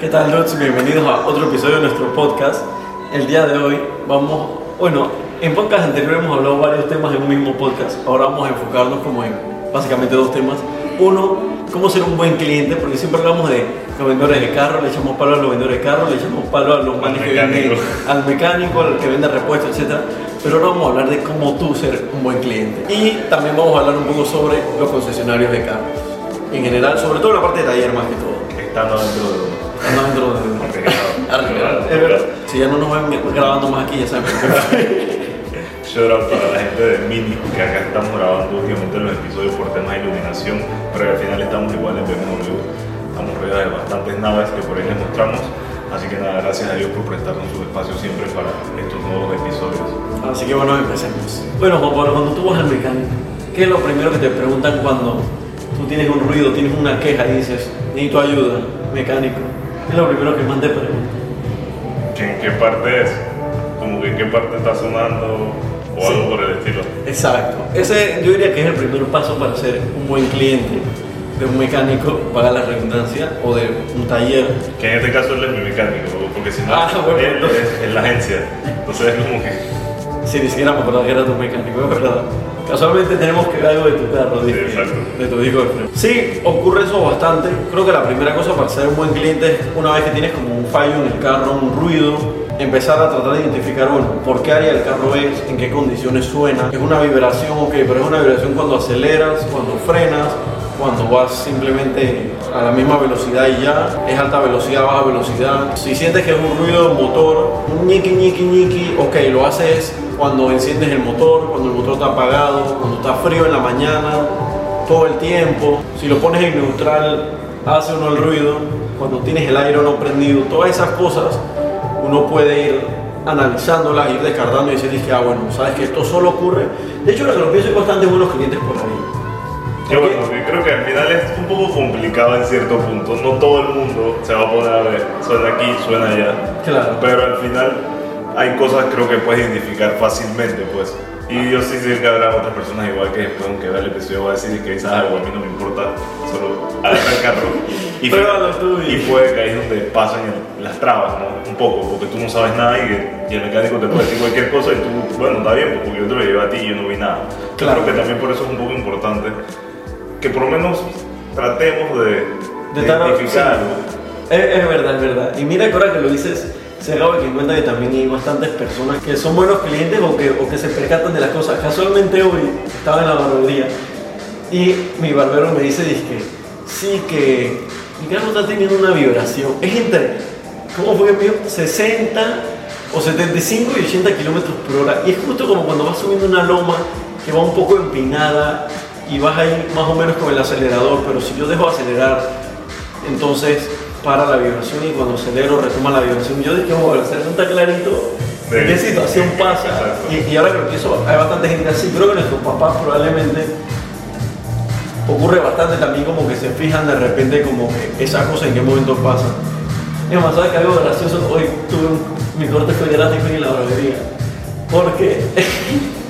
¿Qué tal, Lutz? Bienvenidos a otro episodio de nuestro podcast. El día de hoy vamos, bueno, en podcast anteriores hemos hablado varios temas en un mismo podcast. Ahora vamos a enfocarnos como en básicamente dos temas. Uno, cómo ser un buen cliente, porque siempre hablamos de los vendedores de carro, le echamos palo a los vendedores de carro, le echamos palo a los manes que venden, al mecánico, al que vende repuestos, etc. Pero ahora vamos a hablar de cómo tú ser un buen cliente. Y también vamos a hablar un poco sobre los concesionarios de carros. En general, sobre todo la parte de taller más que todo. Estando dentro de Ando dentro de... Es verdad. Si ya no nos ven grabando más aquí, ya saben. Shout out para la gente de Mini, que acá estamos grabando últimamente los episodios por temas de iluminación, pero al final estamos igual en BMW. Estamos rodeados de bastantes naves que por ahí les mostramos. Así que nada, gracias a Dios por prestarnos su espacio siempre para estos nuevos episodios. Así que bueno, empecemos. Bueno, Juan Pablo, cuando tú vas al mecánico, ¿qué es lo primero que te preguntan cuando tú tienes un ruido, tienes una queja y dices, necesito ayuda, mecánico? Es lo primero que más te preguntan. ¿En qué parte es? Como que en qué parte está sonando o Sí. algo por el estilo. Exacto. Ese yo diría que es el primer paso para ser un buen cliente de un mecánico, para la redundancia, o de un taller. Que en este caso él es mi mecánico, porque si no, Ah, bueno, él entonces- es, es la agencia. Entonces es como que. Si ni siquiera me acordaba que era tu mecánico, es verdad. Casualmente tenemos que ver algo de tu carro, Sí, de tu disco de freno. Sí, ocurre eso bastante. Creo que la primera cosa para ser un buen cliente es una vez que tienes como un fallo en el carro, un ruido, empezar a tratar de identificar, bueno, por qué área del carro es, en qué condiciones suena. Es una vibración, ok, pero es una vibración cuando aceleras, cuando frenas, cuando vas simplemente a la misma velocidad y ya, es alta velocidad, baja velocidad. Si sientes que es un ruido motor, un ñiqui, ñiqui, ñiqui, ok, lo haces cuando enciendes el motor, cuando el motor está apagado, cuando está frío en la mañana, todo el tiempo. Si lo pones en neutral, hace uno el ruido. Cuando tienes el aire no prendido, todas esas cosas uno puede ir analizándolas, ir descartando y decir, que, ah, bueno, sabes que esto solo ocurre. De hecho, lo que lo pienso hay bastantes buenos clientes por ahí. Que bueno, yo creo que al final es un poco complicado en cierto punto. No todo el mundo se va a poner a ver, suena aquí, suena allá. Claro. Pero al final hay cosas creo que puedes identificar fácilmente, pues. Y yo sí sé que habrá otras personas igual que después, aunque vea el episodio, va a decir que quizás algo a mí no me importa, solo agarra el carro. Y, tú y- y puede que ahí es donde pasan las trabas, ¿no? Un poco, porque tú no sabes nada y, y el mecánico te puede decir cualquier cosa y tú, bueno, está bien, pues, porque yo te lo llevé a ti y yo no vi nada. Yo Claro. creo que también por eso es un poco importante que por lo menos tratemos de, De sí. Es, es verdad, es verdad. Y mira que ahora que lo dices, se acaba que en cuenta que también hay bastantes personas que son buenos clientes o que, o que se percatan de las cosas. Casualmente hoy estaba en la barbería y mi barbero me dice, que sí, que mi carro está teniendo una vibración. Es entre, ¿cómo fue que me dijo? 60 o 75 y 80 kilómetros por hora. Y es justo como cuando vas subiendo una loma que va un poco empinada y vas ahí más o menos con el acelerador, pero si yo dejo acelerar, entonces para la vibración y cuando acelero retoma la vibración. Yo dije, el acelerador está clarito. ¿En qué situación pasa? Y, y ahora que lo pienso, hay bastante gente así. Creo que nuestros papás probablemente ocurre bastante también como que se fijan de repente como que esa cosa en qué momento pasa. Es más, ¿sabes que algo gracioso? Hoy tuve un, mi corte fue gratis en la barbería. Porque,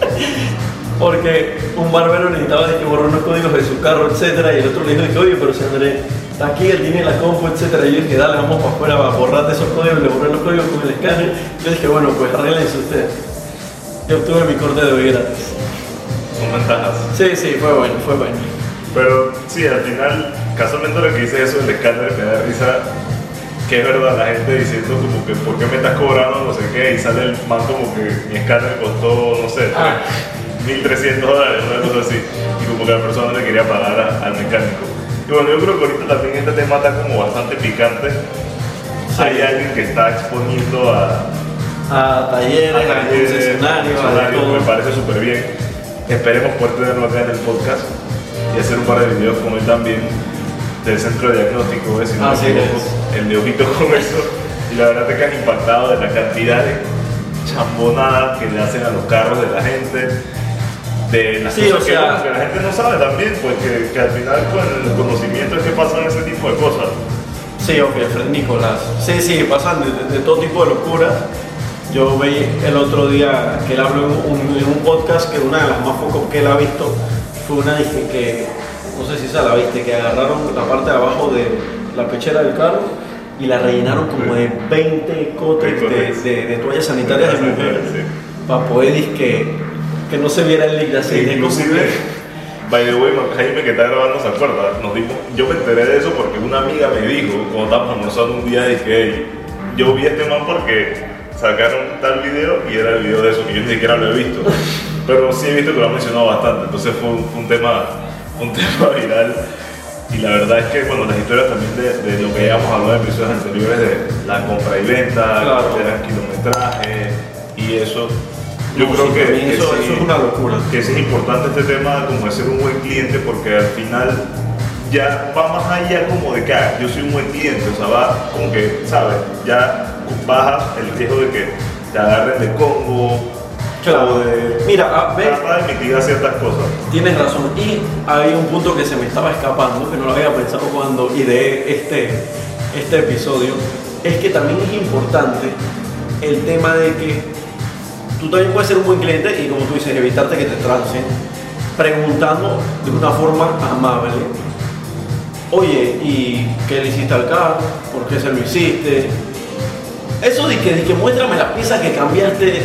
porque un barbero necesitaba de que borrar unos códigos de su carro, etcétera, y el otro le dijo, que, oye, pero si André está aquí, él tiene la compu, etcétera, y yo dije, dale, vamos para afuera, para borrarte esos códigos, le borré los códigos con el escáner. Yo dije, bueno, pues arréglense ustedes. Yo obtuve mi corte de hoy gratis. Son ventajas. Sí, sí, fue bueno, fue bueno. Pero sí, al final, casualmente lo que dice eso del escáner me da risa, que es verdad, la gente diciendo como que ¿por qué me estás cobrando no sé qué? Y sale el man como que mi escáner costó, no sé, Ah. 1.300 dólares, una cosa así, y como que la persona le quería pagar a- al mecánico. Y bueno, yo creo que ahorita también este tema está como bastante picante. Sí. Hay alguien que está exponiendo a, A talleres, a, talleres, a concesionarios, me parece súper bien. Esperemos poder tenerlo acá en el podcast y hacer un par de videos con él también del centro de diagnóstico, si no es. el de ojito con eso. Y la verdad te quedas impactado de la cantidad de chambonadas que le hacen a los carros de la gente. De las Sí, cosas o que, sea- que la gente no sabe también, pues que, que al final con el conocimiento es que pasan ese tipo de cosas. Sí, ok, Nicolás. Sí, sí, pasan de, todo tipo de locuras. Yo vi el otro día que él habló en un, en un podcast que una de las más focos que él ha visto fue una dije que, no sé si esa la viste, que agarraron la parte de abajo de la pechera del carro y la rellenaron como de 20 cotes de, de- de toallas sanitarias de mujer para poder que, que no se viera el líquido así. Sí, de como inclusive, by the way, Jaime que está grabando se acuerda, nos dimos, yo me enteré de eso porque una amiga me dijo, cuando estábamos almorzando un día, dije, "Hey, yo vi a este man porque sacaron tal video y era el video de eso, que yo ni siquiera lo he visto. Pero sí he visto que lo han mencionado bastante, entonces fue un, fue un tema, un tema viral. Y la verdad es que cuando las historias también de, de lo que ya hemos hablado en episodios anteriores, de la compra y venta, Claro. del kilometraje y eso, yo No, creo que, eso, es una locura. que es importante este tema como de ser un buen cliente porque al final ya va más allá como de que ah, yo soy un buen cliente, o sea, va como que, ¿sabes? Ya bajas el riesgo de que te agarren de combo Claro. o de... Mira, ah, ve, trata de mitigar ciertas cosas. Tienes razón. Y hay un punto que se me estaba escapando, que no lo había pensado cuando ideé este, este episodio, es que también es importante el tema de que tú también puedes ser un buen cliente y como tú dices, evitarte que te trancen, preguntando de una forma amable, oye, ¿y qué le hiciste al carro? ¿Por qué se lo hiciste? Eso de que, de que muéstrame la pieza que cambiaste,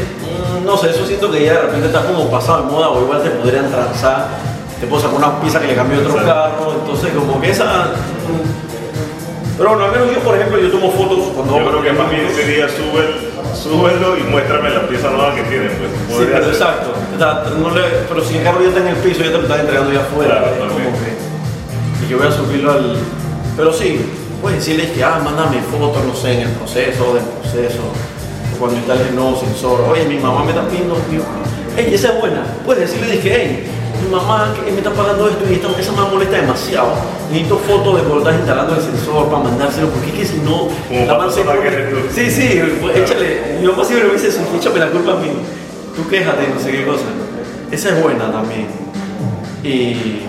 mm, no sé, eso siento que ya de repente está como pasado de moda o igual te podrían transar, te puedo sacar una pieza que le cambió otro carro, entonces como que esa... mm, pero bueno, al menos yo, por ejemplo, yo tomo fotos cuando... Yo creo que más bien sería sube, súbelo y muéstrame la pieza nueva que tienen. Pues, Sí, pero exacto. No le- pero si el carro ya está en el piso, ya te lo están entregando ya afuera. Claro, es como que- y yo voy a subirlo al. Pero sí, puedes decirles que, ah, mándame fotos, no sé, en el proceso, del proceso, o cuando instales el nuevo sensor. Oye, mi mamá me está pidiendo. mi- Ey, esa es buena. Puedes decirle, dije, hey, mi mamá que me está pagando esto y esta, esa me molesta demasiado. Necesito fotos de cuando estás instalando el sensor para mandárselo, porque es que si no, Como la man se. Sí, sí, pues, échale. Mi mamá siempre me dice eso, échame la culpa a mí. Tú quéjate, no sé qué cosa. Esa es buena también. Y,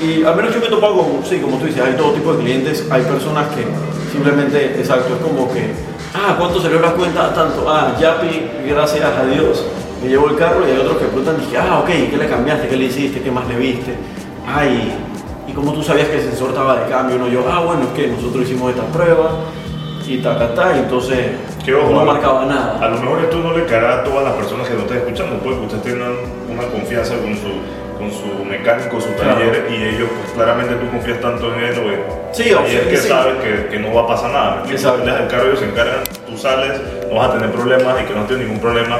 y al menos yo me he topado con, sí, como tú dices, hay todo tipo de clientes. Hay personas que simplemente, exacto, es como que, ah, ¿cuánto salió la cuenta? Tanto, ah, Yapi, gracias a Dios, me llevo el carro. Y hay otros que preguntan, dije, ah, ok, ¿qué le cambiaste? ¿Qué le hiciste? ¿Qué más le viste? Ay, ¿y cómo tú sabías que el sensor estaba de cambio? No, yo, ah, bueno, es que nosotros hicimos esta prueba y ta, ta, ta, y entonces Que ojo, no marcaba nada. A lo mejor esto no le caerá a todas las personas que nos están escuchando, que ustedes tengan una confianza con su, con su mecánico, su Claro. taller, y ellos, pues claramente tú confías tanto en él, o Sí, o sea, que sí. sabes que, que no va a pasar nada. Exacto. Tú dejas el carro, ellos se encargan, tú sales, no vas a tener problemas y que no tienes ningún problema.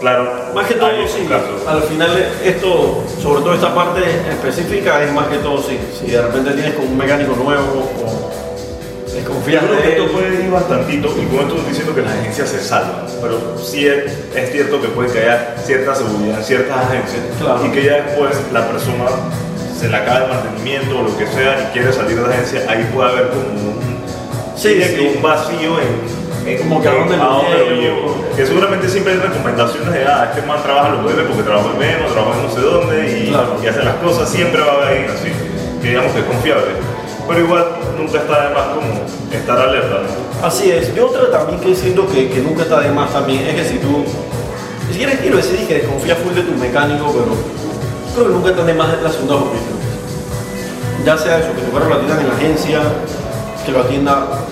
Claro, Más que todo, sí. Al final, esto, sobre todo esta parte específica, es más que todo, sí. Si de repente tienes con un mecánico nuevo o Yo desconfías creo que de esto puede ir bastantito, y con esto estoy diciendo que las agencias se salvan, pero sí es, es cierto que puede que haya cierta seguridad en ciertas agencias Claro. y que ya después la persona se le acaba el mantenimiento o lo que sea y quiere salir de la agencia, ahí puede haber como un, Sí, sí. un vacío en, en Como que a dónde lo llevo. Que seguramente siempre hay recomendaciones de, ah, este man trabaja lo puede porque trabajó en menos, trabajó en no sé dónde y, Claro. y hace las cosas, siempre va a haber así, que digamos que es confiable. Pero igual nunca está de más como estar alerta. ¿no? Así es. Yo otra también que siento que, que nunca está de más también es que si tú, ni siquiera quiero decir que desconfías full de tu mecánico, pero creo que nunca está de más la segunda opinión. Ya sea eso, que tu carro lo atiendan en la agencia, que lo atienda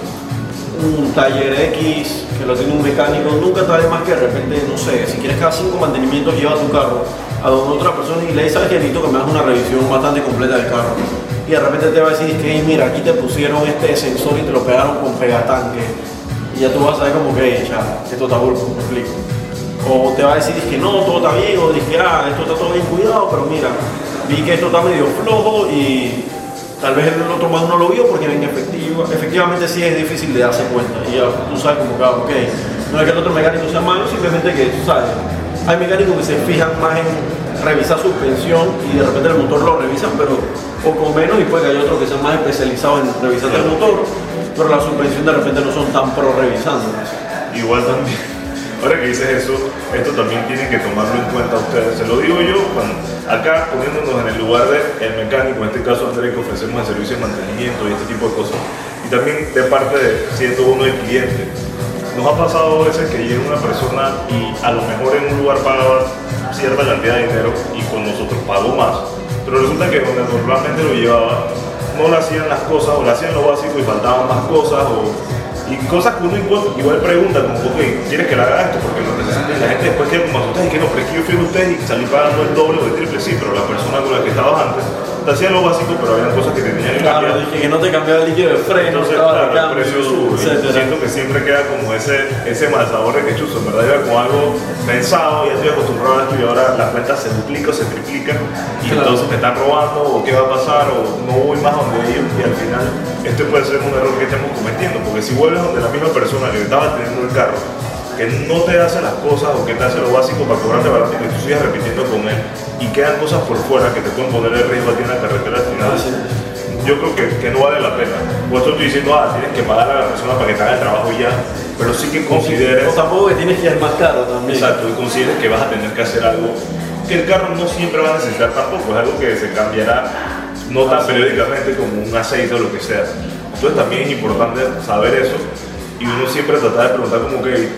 un taller X, que lo atienda un mecánico, nunca de más que de repente, no sé, si quieres cada cinco mantenimientos lleva tu carro a donde otra persona y le sabes que necesito que me hagas una revisión bastante completa del carro. Y de repente te va a decir que, "Hey, mira, aquí te pusieron este sensor y te lo pegaron con pegatanque. Y ya tú vas a ver como que, "Hey, ya, esto está bulbo, me. O te va a decir que no, todo está bien, o dije, ah, esto está todo bien cuidado, pero mira, vi que esto está medio flojo y tal vez el otro más no lo vio porque en efectivo, efectivamente sí es difícil de darse cuenta. Y ya tú sabes como que, ah, ok, no es que el otro mecánico sea malo, simplemente que, tú sabes, hay mecánicos que se fijan más en revisar suspensión y de repente el motor lo revisan, pero poco menos, y puede que haya otros que sean más especializados en revisar el motor, pero la suspensión de repente no son tan pro revisando. Igual también, ahora que dices eso, esto también tienen que tomarlo en cuenta ustedes. Se lo digo yo, acá poniéndonos en el lugar del mecánico, en este caso André, que ofrecemos el servicio de mantenimiento y este tipo de cosas. Y también de parte de siendo uno el cliente. Nos ha pasado a veces que llega una persona y a lo mejor en un lugar pagaba cierta cantidad de dinero y con nosotros pagó más. Pero resulta que donde normalmente lo llevaba no le hacían las cosas o le hacían lo básico y faltaban más cosas o y cosas que uno igual, pregunta, como, ok, ¿quieres que haga esto? Porque necesitas. La gente después queda como asustada y que no, pero es a usted y salí pagando el doble o el triple, sí, pero la persona con la que estabas antes te hacía lo básico, pero había cosas que tenían que cambiar. que no te cambiaba el líquido de freno, Entonces, claro, el precio sube. Siento que siempre queda como ese, ese mal sabor de que chuzo, en verdad iba con algo pensado, ya estoy acostumbrado a esto y ahora la cuenta se duplica o se triplica y Claro. entonces me están robando o qué va a pasar o no voy más donde ellos y al final este puede ser un error que estemos cometiendo porque si vuelves donde la misma persona que estaba teniendo el carro que no te hace las cosas o que te hace lo básico para cobrarte barato y que tú sigas repitiendo con él y quedan cosas por fuera que te pueden poner en riesgo a ti en la carretera al final Así yo creo que, que no vale la pena. Por eso estoy diciendo, ah, tienes que pagar a la persona para que te haga el trabajo y ya, pero sí que consideres, O tampoco que tienes que ir más caro también. exacto, y consideres que vas a tener que hacer algo que el carro no siempre va a necesitar tampoco, es algo que se cambiará no tan periódicamente como un aceite o lo que sea. Entonces también es importante saber eso y uno siempre tratar de preguntar como que,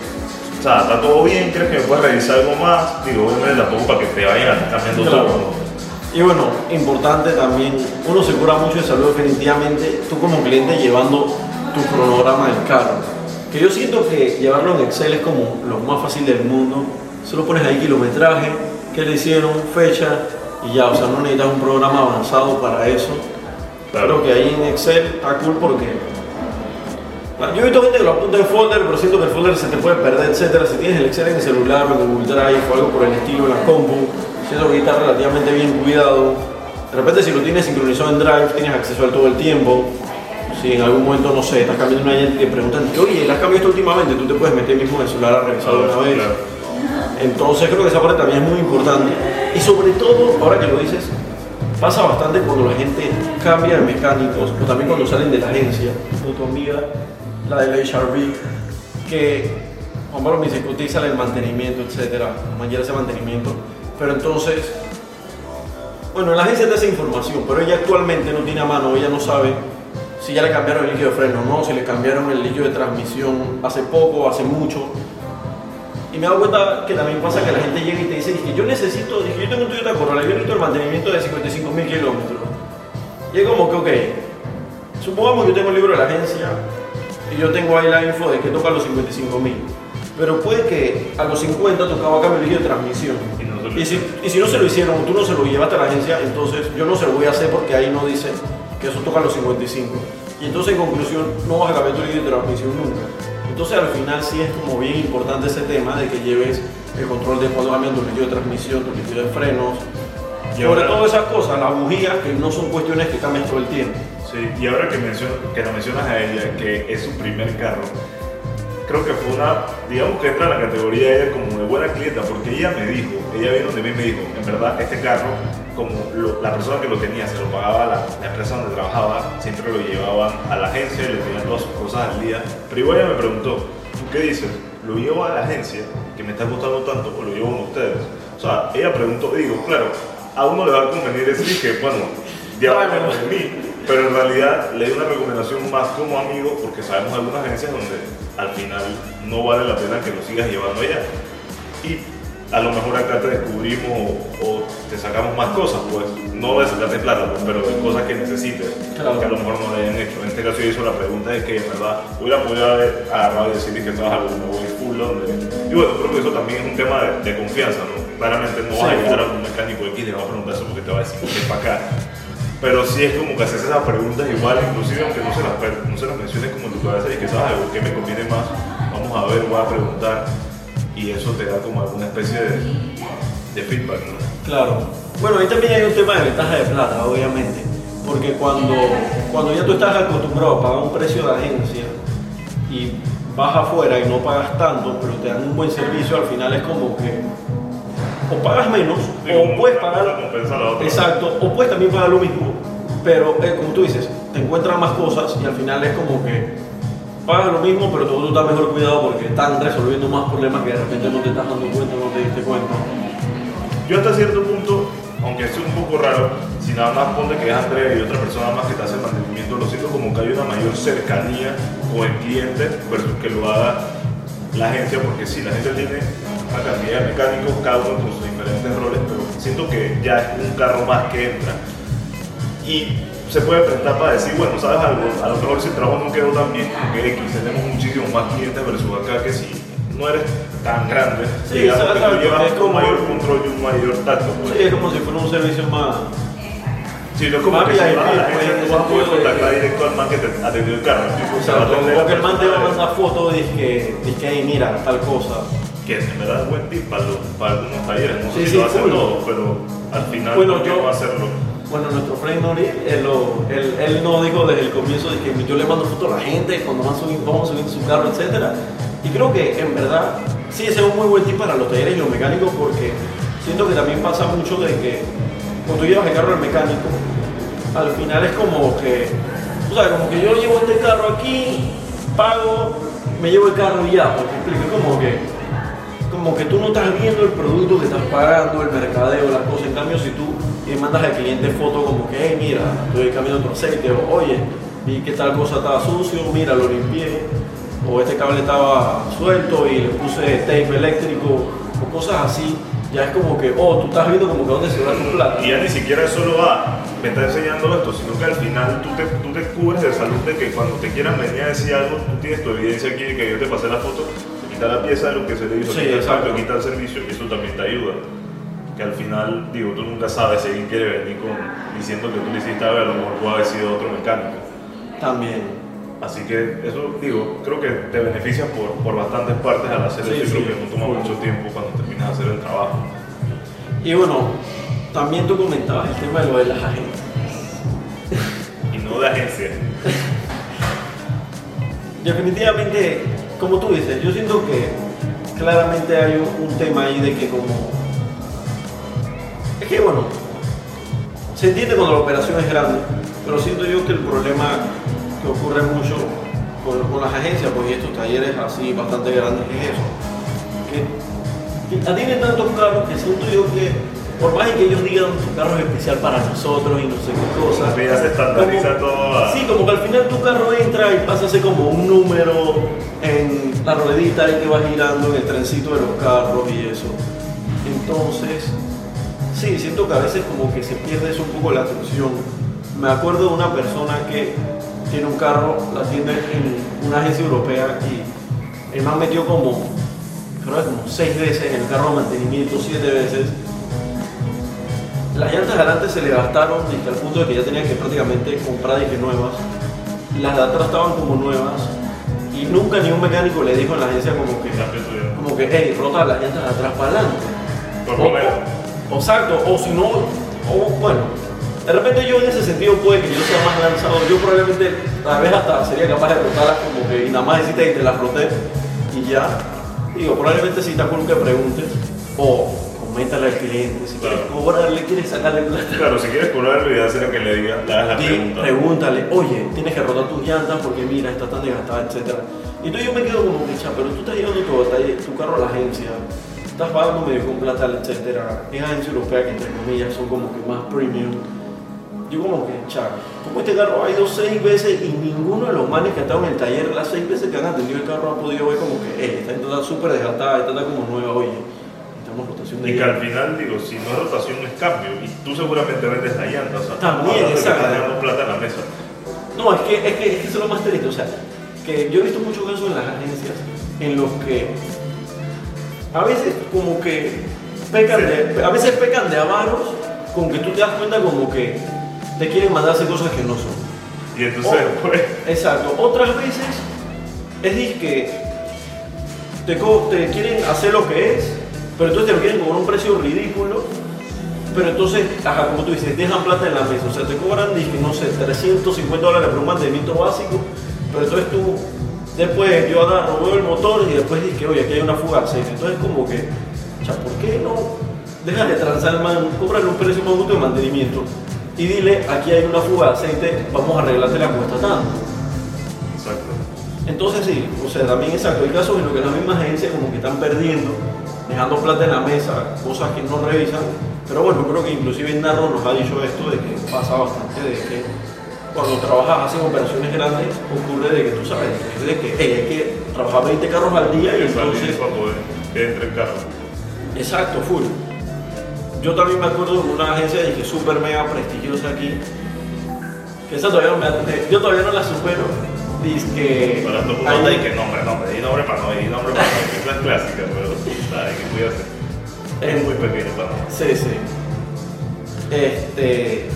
sea, ¿está todo bien? ¿Crees que me puedes revisar algo más? Digo, obviamente tampoco para que te vayan cambiando Claro. todo. Y bueno, importante también, uno se cura mucho de salud definitivamente, tú como cliente llevando tu cronograma del carro. Que yo siento que llevarlo en Excel es como lo más fácil del mundo. Solo pones ahí kilometraje, qué le hicieron, fecha y ya, o sea, no necesitas un programa avanzado para eso. Claro que ahí en Excel está cool porque bueno, yo he visto gente que lo apunta en folder, pero siento que el folder se te puede perder, etcétera. Si tienes el Excel en el celular o en Google Drive o algo por el estilo en la compu, siento que está relativamente bien cuidado. De repente si lo tienes sincronizado en Drive, tienes acceso a él todo el tiempo. Si en algún momento, no sé, estás cambiando una llanta y te preguntan, oye, ¿la has cambiado esto últimamente? Tú te puedes meter mismo en el celular a revisarlo una vez. Claro. Entonces creo que esa parte también es muy importante. Y sobre todo, ahora que lo dices, pasa bastante cuando la gente cambia de mecánicos o también cuando salen de la agencia, como tu amiga, la del HRV, que Pablo me dice que utiliza el mantenimiento, etcétera, mañana ese mantenimiento, pero entonces, bueno, en la agencia te hace información, pero ella actualmente no tiene a mano, ella no sabe si ya le cambiaron el líquido de freno no, si le cambiaron el líquido de transmisión hace poco, hace mucho. Y me he dado cuenta que también pasa que la gente llega y te dice, dije, yo necesito, dije, yo tengo un Toyota Corolla, yo necesito el mantenimiento de 55 mil kilómetros. Y es como que, ok, supongamos que yo tengo el libro de la agencia y yo tengo ahí la info de que toca los 55 mil. Pero puede que a los 50 tocaba cambio de transmisión. Y no Y si, y si no se lo hicieron, tú no se lo llevaste a la agencia, entonces yo no se lo voy a hacer porque ahí no dice que eso toca los 55. Y entonces en conclusión no vas a cambiar tu líquido de transmisión nunca. Entonces al final sí es como bien importante ese tema de que lleves el control de cuando cambian tu líquido de transmisión, tu líquido de frenos, Y sobre todo esas cosas, las bujías que no son cuestiones que cambian todo el tiempo. Sí, y ahora que, mencionas, que la mencionas a ella, que es su primer carro, creo que fue una, digamos que entra en la categoría de ella como de buena clienta, porque ella me dijo, ella vino donde mí y me dijo, en verdad este carro, como lo- la persona que lo tenía, se lo pagaba la, la empresa donde trabajaba, siempre lo llevaban a la agencia y le tenían todas sus cosas al día, pero igual ella me preguntó, ¿tú qué dices? ¿Lo llevo a la agencia, que me está costando tanto, o lo llevo con ustedes? O sea, ella preguntó, digo, claro, a uno le va a convenir decir que, bueno, llévamelo de mí, pero en realidad le di una recomendación más como amigo porque sabemos algunas agencias donde al final no vale la pena que lo sigas llevando allá. Y a lo mejor acá te descubrimos o, o te sacamos más cosas, pues no de sacarte plata, pues, pero de cosas que necesites, Claro. que a lo mejor no le hayan hecho. En este caso yo hizo la pregunta de que en verdad hubiera podido haber agarrado y decirle que estabas algo voy full Londres. Y bueno, creo que eso también es un tema de, de confianza, ¿no? Claramente no vas a Sí. llegar a un mecánico X y le vas a preguntar eso porque te va a decir que es para acá. Pero sí es como que haces esas preguntas igual, inclusive aunque no se las, no se las menciones como en tu cabeza y que sabes algo que me conviene más, vamos a ver, voy a preguntar y eso te da como alguna especie de, de feedback, ¿no? Claro. Bueno, ahí también hay un tema de ventaja de plata, obviamente. Porque cuando, cuando ya tú estás acostumbrado a pagar un precio de agencia y vas afuera y no pagas tanto, pero te dan un buen servicio, al final es como que o pagas menos Sí, o puedes pagar exacto o puedes también pagar lo mismo pero eh, como tú dices te encuentran más cosas y al final es como que pagas lo mismo pero todo tú estás mejor cuidado porque están resolviendo más problemas que de repente no te estás dando cuenta no te diste cuenta. Yo hasta cierto punto, aunque es un poco raro, si nada más ponte que es Andrea y otra persona más que te hace el mantenimiento, lo siento como que hay una mayor cercanía con el cliente versus que lo haga la agencia, porque sí, la agencia tiene una cantidad de mecánicos, cada uno con sus diferentes roles, pero siento que ya es un carro más que entra. Y, se puede prestar para decir, bueno, ¿sabes algo? A lo mejor si el trabajo no quedó tan bien, porque X, tenemos muchísimos más clientes versus acá que si no eres tan grande, Sí, digamos que tú llevas como- mayor control y un mayor tacto. Pues. Sí, es como si fuera un servicio más. Sí, no es como que si vas a la pues, agencia, en tú vas a poder contactar que- directo al man que te atendió el carro. tipo, O se sea, como que el man te va a mandar fotos y que, y que ahí mira, tal cosa. Que en verdad es buen tip para, los- para algunos talleres. No sé Sí, si sí, lo va a hacer full. todo, pero al final Bueno, ¿por qué yo- no hacerlo? Bueno, nuestro friend Nori, él, lo- él, él nos dijo desde el comienzo de que yo le mando fotos a la gente cuando van subiendo, vamos subiendo su carro, etc. Y creo que en verdad, sí, ese es un muy buen tip para los talleres y los mecánicos porque siento que también pasa mucho de que cuando tú llevas el carro al mecánico, al final es como que, o sea, como que yo llevo este carro aquí, pago, me llevo el carro y ya, porque explico, como que como que tú no estás viendo el producto que estás pagando, el mercadeo, las cosas. En cambio, si tú le mandas al cliente foto como que, hey, mira, estoy cambiando tu aceite, o oye, vi que tal cosa estaba sucio, mira, lo limpié, o este cable estaba suelto y le puse tape eléctrico, o cosas así, ya es como que, oh, tú estás viendo como que dónde se va tu plata. Y ya ni siquiera es solo a me está enseñando esto, sino que al final tú te, tú te cubres de salud de que cuando te quieran venir a decir algo, tú tienes tu evidencia aquí que yo te pasé la foto, te quita la pieza de lo que se le hizo, Sí, quita el exacto. servicio y eso también te ayuda. Que al final, digo, tú nunca sabes si alguien quiere venir con, diciendo que tú le hiciste algo, a lo mejor puede haber sido otro mecánico. También. Así que eso, digo, creo que te beneficia por, por bastantes partes al hacer Sí, eso y creo sí. que no toma mucho tiempo cuando terminas de hacer el trabajo. Y bueno, también tú comentabas el tema de lo de las agencias. Y no de agencia. Definitivamente, como tú dices, yo siento que claramente hay un, tema ahí de que como... Es que bueno, se entiende cuando la operación es grande, pero siento yo que el problema que ocurre mucho con, las agencias, pues y estos talleres así bastante grandes es eso, que, que atienden tantos carros que siento yo que por más que ellos digan tu carro es especial para nosotros y no sé qué cosas, ya se estandariza como- todo a- Sí, como que al final tu carro entra y pasa a ser como un número en la ruedita ahí que va girando en el trencito de los carros y eso. Entonces, sí, siento que a veces como que se pierde eso un poco la atención. Me acuerdo de una persona que tiene un carro, la tiene en una agencia europea y el man metió como, creo que como seis veces en el carro de mantenimiento, siete veces. Las llantas de adelante se le gastaron hasta el punto de que ya tenía que prácticamente comprar que nuevas. Las de atrás estaban como nuevas y nunca ni un mecánico le dijo en la agencia como que, como que, hey, rota las llantas de atrás para adelante. Por lo menos. Exacto, o si no, o bueno, de repente yo en ese sentido puede que yo sea más lanzado, yo probablemente tal vez hasta sería capaz de rotarlas como que y nada más decirte que te las roté y ya. Digo, probablemente si está cool que preguntes o coméntale al cliente, si quieres Claro. cobrarle, quieres sacarle plata. Claro, si quieres cobrar, la idea sería que le diga, le hagas la Di- pregunta. pregúntale, oye, tienes que rotar tus llantas porque mira, está tan desgastada, etc. Y entonces yo me quedo como que, "Cha, pero tú estás llevando tu, batalla- tu carro a la agencia, estás pagando medio con plata, etc. Es agencia europea que entre comillas son como que más premium. Yo como que, cha, como este carro ha ido seis veces y ninguno de los manes que estado en el taller, las seis veces que han atendido el carro ha podido ver como que, eh, está súper desgastada, esta está como nueva, oye, necesitamos rotación de Y que al final, digo, si no es rotación, es cambio. Y tú seguramente vendes la llanta. O sea, También, estás dejando plata en la mesa. No, es que, es que, es que eso es lo más triste, o sea, que yo he visto muchos casos en las agencias en los que a veces como que pecan de, a veces pecan de avaros con que tú te das cuenta como que te quieren mandar a hacer cosas que no son. Y entonces, Oh. pues, Exacto, otras veces es que te quieren hacer lo que es, pero entonces te lo quieren cobrar un precio ridículo, pero entonces, ajá, como tú dices, dejan plata en la mesa, o sea, te cobran, dizque, no sé, 350 dólares por un mantenimiento básico, pero entonces tú, después yo agarro, veo el motor y después dije, oye, aquí hay una fuga de aceite, entonces como que, o sea, ¿por qué no? Déjale transar, man, cóbrale un precio más justo de mantenimiento y dile, aquí hay una fuga de aceite, vamos a arreglarte la cuesta tanto. exacto. Entonces sí, o sea, también exacto, hay casos en los que las mismas agencias como que están perdiendo, dejando plata en la mesa, cosas que no revisan, pero bueno, creo que inclusive Narro nos ha dicho esto de que pasa bastante, de que cuando trabajas, haces operaciones grandes, ocurre de que tú sabes, de que hey, hay que trabajar 20 carros al día y entonces... para poder que entre el carro. Exacto, full. Yo también me acuerdo de una agencia de que súper mega prestigiosa aquí, Que esa todavía no me eh, yo todavía no la supero. Dice que. Para tu y que nombre, nombre, di nombre para no, di nombre para no, es clásica, pero hay que cuidarse. Es muy pequeño para no. Sí, sí. Este,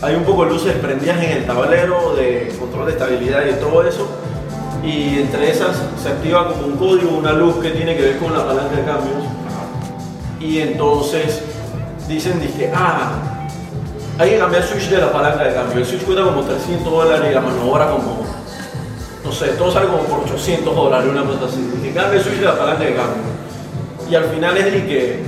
hay un poco de luces prendidas en el tablero de control de estabilidad y todo eso. Y entre esas se activa como un código, una luz que tiene que ver con la palanca de cambios. Y entonces dicen, dije, ah, hay que cambiar el switch de la palanca de cambio. El switch cuesta como 300 dólares y la maniobra como, no sé, todo sale como por 800 dólares, una cosa así. Cambia el switch de la palanca de cambio. Y al final es de que,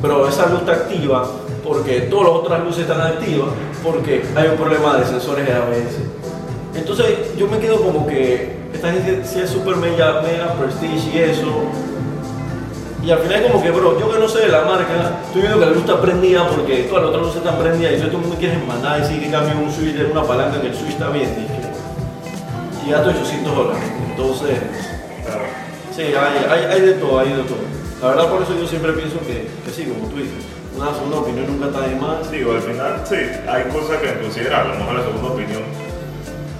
bro, esa luz está activa porque todas las otras luces están activas porque hay un problema de sensores de ABS. Entonces yo me quedo como que esta gente sí es super mega, mega prestige y eso. Y al final como que, bro, yo que no sé de la marca, estoy viendo que la luz está prendida porque todas las otras luces están prendidas y entonces tú me quieres mandar y decir que cambie un switch una palanca que el switch está bien. Y gasto 800 dólares. Entonces, Claro. Sí, hay, hay, hay de todo, hay de todo. La verdad por eso yo siempre pienso que, que sí, como tú dices, una segunda opinión nunca está de más. Digo, al final, sí, hay cosas que considerar. A lo mejor la segunda opinión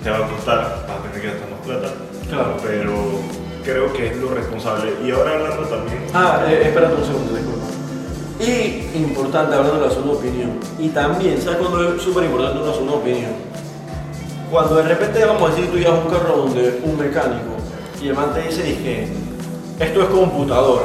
te va a costar, vas a tener que gastar más plata. Claro. Pero creo que es lo responsable. Y ahora hablando también. Ah, eh, espérate un segundo, disculpa. Y importante, hablando de la segunda opinión. Y también, ¿sabes cuándo es súper importante una segunda opinión? Cuando de repente, vamos a decir, tú llevas un carro donde un mecánico y el man te dice, dije, esto es computadora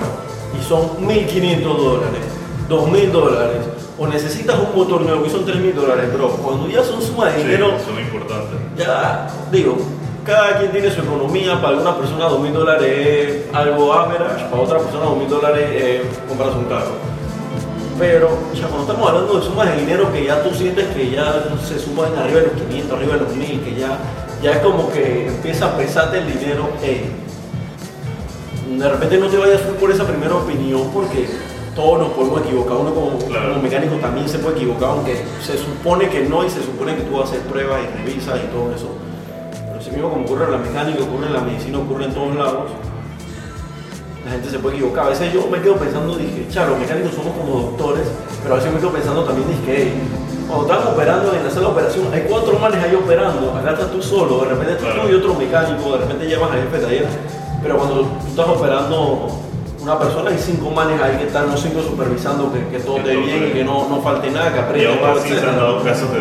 y son 1.500 dólares, 2.000 dólares, o necesitas un motor nuevo y son 3.000 dólares, bro. Cuando ya son sumas de Sí, dinero, son importantes. ya digo, cada quien tiene su economía, para alguna persona dos mil dólares es algo average, para otra persona dos mil dólares es comprarse un carro. Pero ya cuando estamos hablando de sumas de dinero que ya tú sientes que ya se suman arriba de los 500, arriba de los 1000, que ya, ya es como que empieza a pesarte el dinero, ey, de repente no te vayas por esa primera opinión porque todos nos podemos equivocar, uno como, Claro. como mecánico también se puede equivocar, aunque se supone que no y se supone que tú haces pruebas y revisas y todo eso. Pero si mismo como ocurre en la mecánica, ocurre en la medicina, ocurre en todos lados, la gente se puede equivocar. A veces yo me quedo pensando, dije, chao, los mecánicos somos como doctores, pero a veces me quedo pensando también, dije, hey, cuando estamos operando en la sala de operación, hay cuatro manes ahí operando, acá estás tú solo, de repente estás tú y otro mecánico, de repente llevas al jefe de taller, pero cuando tú estás operando una persona, hay cinco manes ahí que están, los cinco supervisando que, que todo esté bien y que no, no falte nada, que Y apriete, aún todo, así se han dado casos de.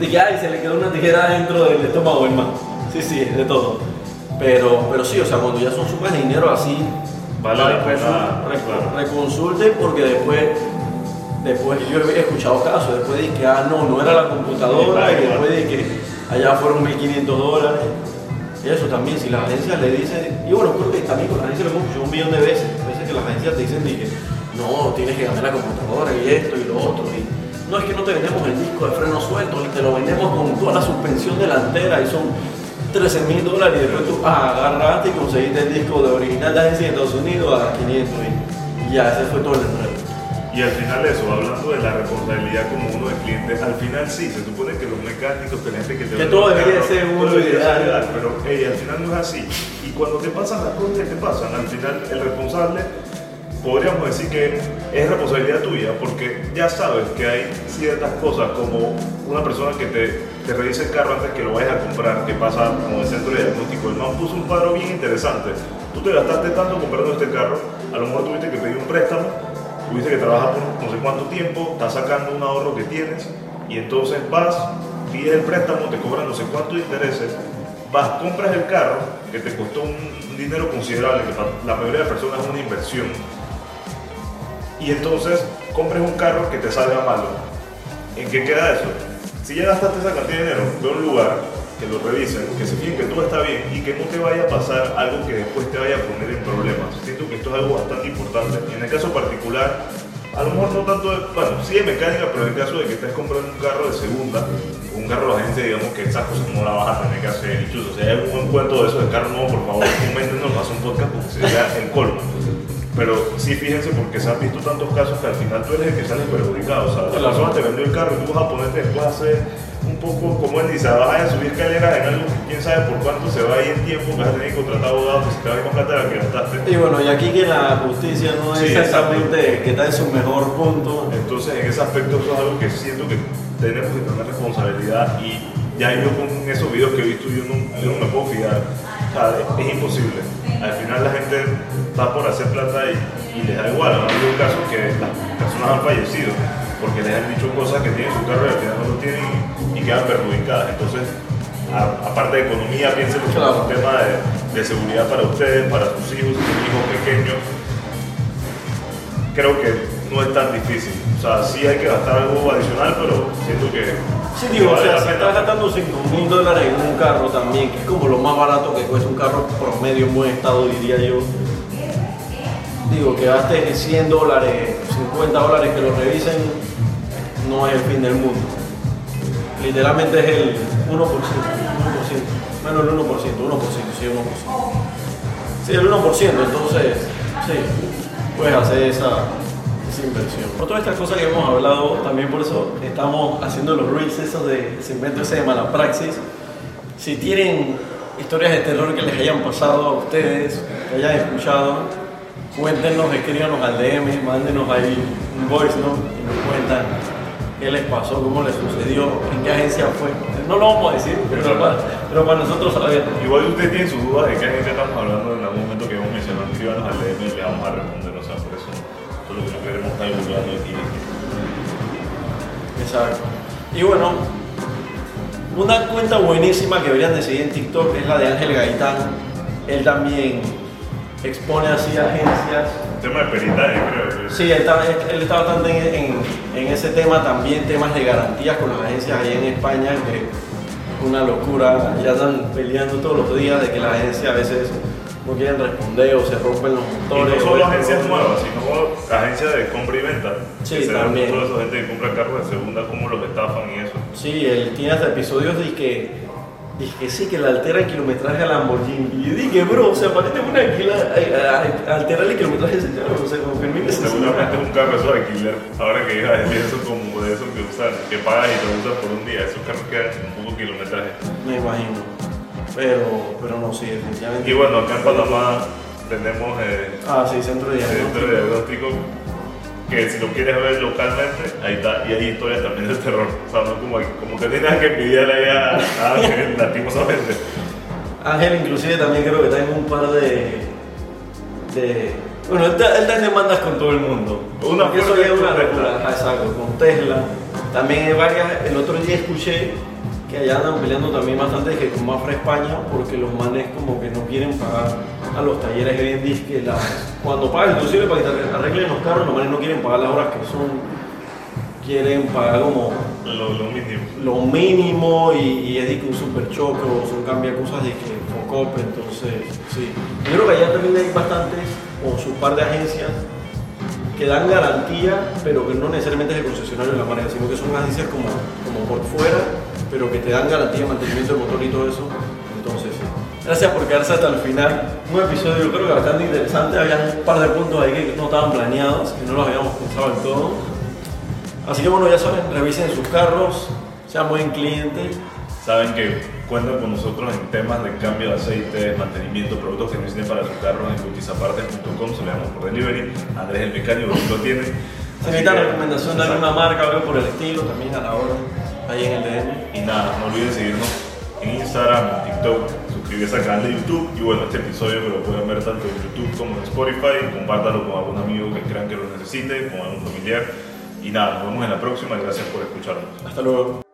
De que ay, se le quedó una tijera dentro del estómago del man. Sí, sí, de todo. Pero, pero sí, o sea, cuando ya son sumas de dinero así, Vale reconsulten porque después, después yo he escuchado casos, después de que, ah, no, no era la computadora y después de que allá fueron 1.500 dólares. Eso también, si las agencias le dicen, y bueno, creo que también con las agencias lo hemos escuchado un millón de veces, veces que las agencias te dicen, que no, tienes que cambiar la computadora y esto y lo otro. Y, no es que no te vendemos el disco de freno suelto, te lo vendemos con toda la suspensión delantera y son 13 mil dólares y después tú agarraste y conseguiste el disco de original de agencia de Estados Unidos a 500 y, ya, ese fue todo el enredo. Y al final eso, hablando de la responsabilidad como uno de cliente, al final sí, se supone que los mecánicos, que la gente que te Que todo debería ser uno ideal. Pero ey, al final no es así. Y cuando te pasan las cosas que te pasan, al final el responsable, podríamos decir que es responsabilidad tuya, porque ya sabes que hay ciertas cosas como una persona que te, te revisa el carro antes que lo vayas a comprar, que pasa como el centro de diagnóstico. El man puso un paro bien interesante. Tú te gastaste tanto comprando este carro, a lo mejor tuviste que pedir un préstamo, tuviste que trabajar por no sé cuánto tiempo, estás sacando un ahorro que tienes y entonces vas, pides el préstamo, te cobran no sé cuántos intereses, vas, compras el carro que te costó un, dinero considerable, que para la mayoría de personas es una inversión, y entonces compres un carro que te salga malo. ¿En qué queda eso? Si ya gastaste esa cantidad de dinero, a un lugar, que lo revisen, que se fijen que todo está bien y que no te vaya a pasar algo que después te vaya a poner en problemas. Siento que esto es algo bastante importante. Y en el caso particular, a lo mejor no tanto, de, bueno, sí de mecánica, pero en el caso de que estés comprando un carro de segunda, un carro de agencia, digamos que esas cosas no las vas a tener que hacer. Chuzo, si hay un buen cuento de eso de carro nuevo, por favor, coméntenos, haz un podcast porque sería el colmo. Pero sí fíjense porque se han visto tantos casos que al final tú eres el que sale perjudicado. O sea, la persona te vendió el carro y tú vas a ponerte después a hacer un poco, como él dice, vas a subir escaleras en algo que quién sabe por cuánto se va a ir en tiempo, que vas a tener que contratar abogados, que se te va a ir más plata de la que gastaste. Y bueno, y aquí que la justicia no es Sí, exactamente que está en su mejor punto. Entonces, en ese aspecto, eso es algo que siento que tenemos que tener responsabilidad y ya yo con esos videos que he visto yo no, yo no me puedo fiar. Es, imposible. Al final la gente está por hacer plata y, y les da igual. Ha habido casos que las personas han fallecido porque les han dicho cosas que tienen en su carro y al final no lo tienen y, quedan perjudicadas. Entonces, aparte de economía, piensen es un tema de, de seguridad para ustedes, para sus hijos, tienen hijos pequeños. Creo que no es tan difícil. O sea, sí hay que gastar algo adicional, pero siento que. Sí, digo, o vale sea, la si estás gastando 5 mil dólares en un carro también, que es como lo más barato que cuesta un carro promedio en buen estado, diría yo. Digo, que gastes 100 dólares, 50 dólares que lo revisen, no es el fin del mundo. Literalmente es el 1%, 1%, menos el 1%, 1%, sí, 1%. Sí, el 1%, entonces, sí, puedes hacer esa, esa inversión. Otra de estas cosas que hemos hablado, también por eso estamos haciendo los reels esos de segmento ese de Malapraxis. Si tienen historias de terror que les hayan pasado a ustedes, que hayan escuchado, cuéntenos, escríbanos al DM, mándenos ahí un voice note y nos cuentan qué les pasó, cómo les sucedió, en qué agencia fue. No lo vamos a decir, pero para, pero para nosotros saber. Igual usted tiene sus dudas de qué agencia estamos hablando en algún momento que hemos mencionado, escríbanos al DM y le vamos a responder. O sea, por eso Exacto. Y bueno, una cuenta buenísima que deberían de seguir en TikTok es la de Ángel Gaitán. Él también expone así agencias. Tema de peritaje, creo. que- Sí, él está, él está bastante en, en- en ese tema, también temas de garantías con las agencias allá en España, que es una locura. Ya están peleando todos los días de que las agencias a veces no quieren responder o se rompen los Y motores. no solo agencias nuevas, sino agencias de compra y venta. Sí, que también. Toda esa gente que compra carros de segunda, cómo los estafan y eso. Sí, él tiene hasta episodios de que, de que sí, que le altera el kilometraje a Lamborghini. Y yo dije, bro, o sea, aparentemente una alquila, a- a- alterar el kilometraje ese carro, o sea, como permite ese Seguramente es un carro eso de alquiler. Ahora que decir eso como de esos que usan, que pagas y te usas por un día. Esos carros quedan un poco kilometraje. Me imagino. Pero, pero no, sí, definitivamente. Y bueno, acá en Panamá tenemos eh, Ah, sí, centro de el centro de diagnóstico que si lo quieres ver localmente, ahí está. Y hay historias también de terror. O sea, no como, como que tienes que ahí a, a Ángel, lastimosamente. Ángel inclusive también creo que está en un par de... de bueno, él está, en demandas con todo el mundo. Una Porque eso es una locura. Exacto, con Tesla. También hay varias... El otro día escuché que allá andan peleando también bastante que con Mafra España porque los manes como que no quieren pagar a los talleres en día que las, cuando pagan inclusive para que arreglen los carros los manes no quieren pagar las horas que son quieren pagar como Lo, lo mínimo. lo mínimo y, y es de que un super choque o son cambia cosas de que Focop, entonces sí. Yo creo que allá también hay bastantes o su par de agencias que dan garantía, pero que no necesariamente es el concesionario de la marca, sino que son agencias como, como por fuera, pero que te dan garantía de mantenimiento del motor y todo eso. Entonces. Gracias por quedarse hasta el final. Un episodio yo creo que bastante interesante. Había un par de puntos ahí que no estaban planeados, que no los habíamos pensado del todo. Así que bueno, ya saben, revisen sus carros, sean buen cliente. Saben que cuentan con nosotros en temas de cambio de aceite, mantenimiento, productos que necesiten para su carro en gutizapartes.com, se le damos por delivery. Andrés el mecánico lo tiene. Necesitan que- recomendación de alguna marca algo por el estilo, también a la hora, ahí en el DM. Y nada, no olviden seguirnos en Instagram, en TikTok, suscribirse al canal de YouTube y bueno, este episodio que lo pueden ver tanto en YouTube como en Spotify, compártalo con algún amigo que crean que lo necesite, con algún familiar. Y nada, nos vemos en la próxima y gracias por escucharnos. Hasta luego.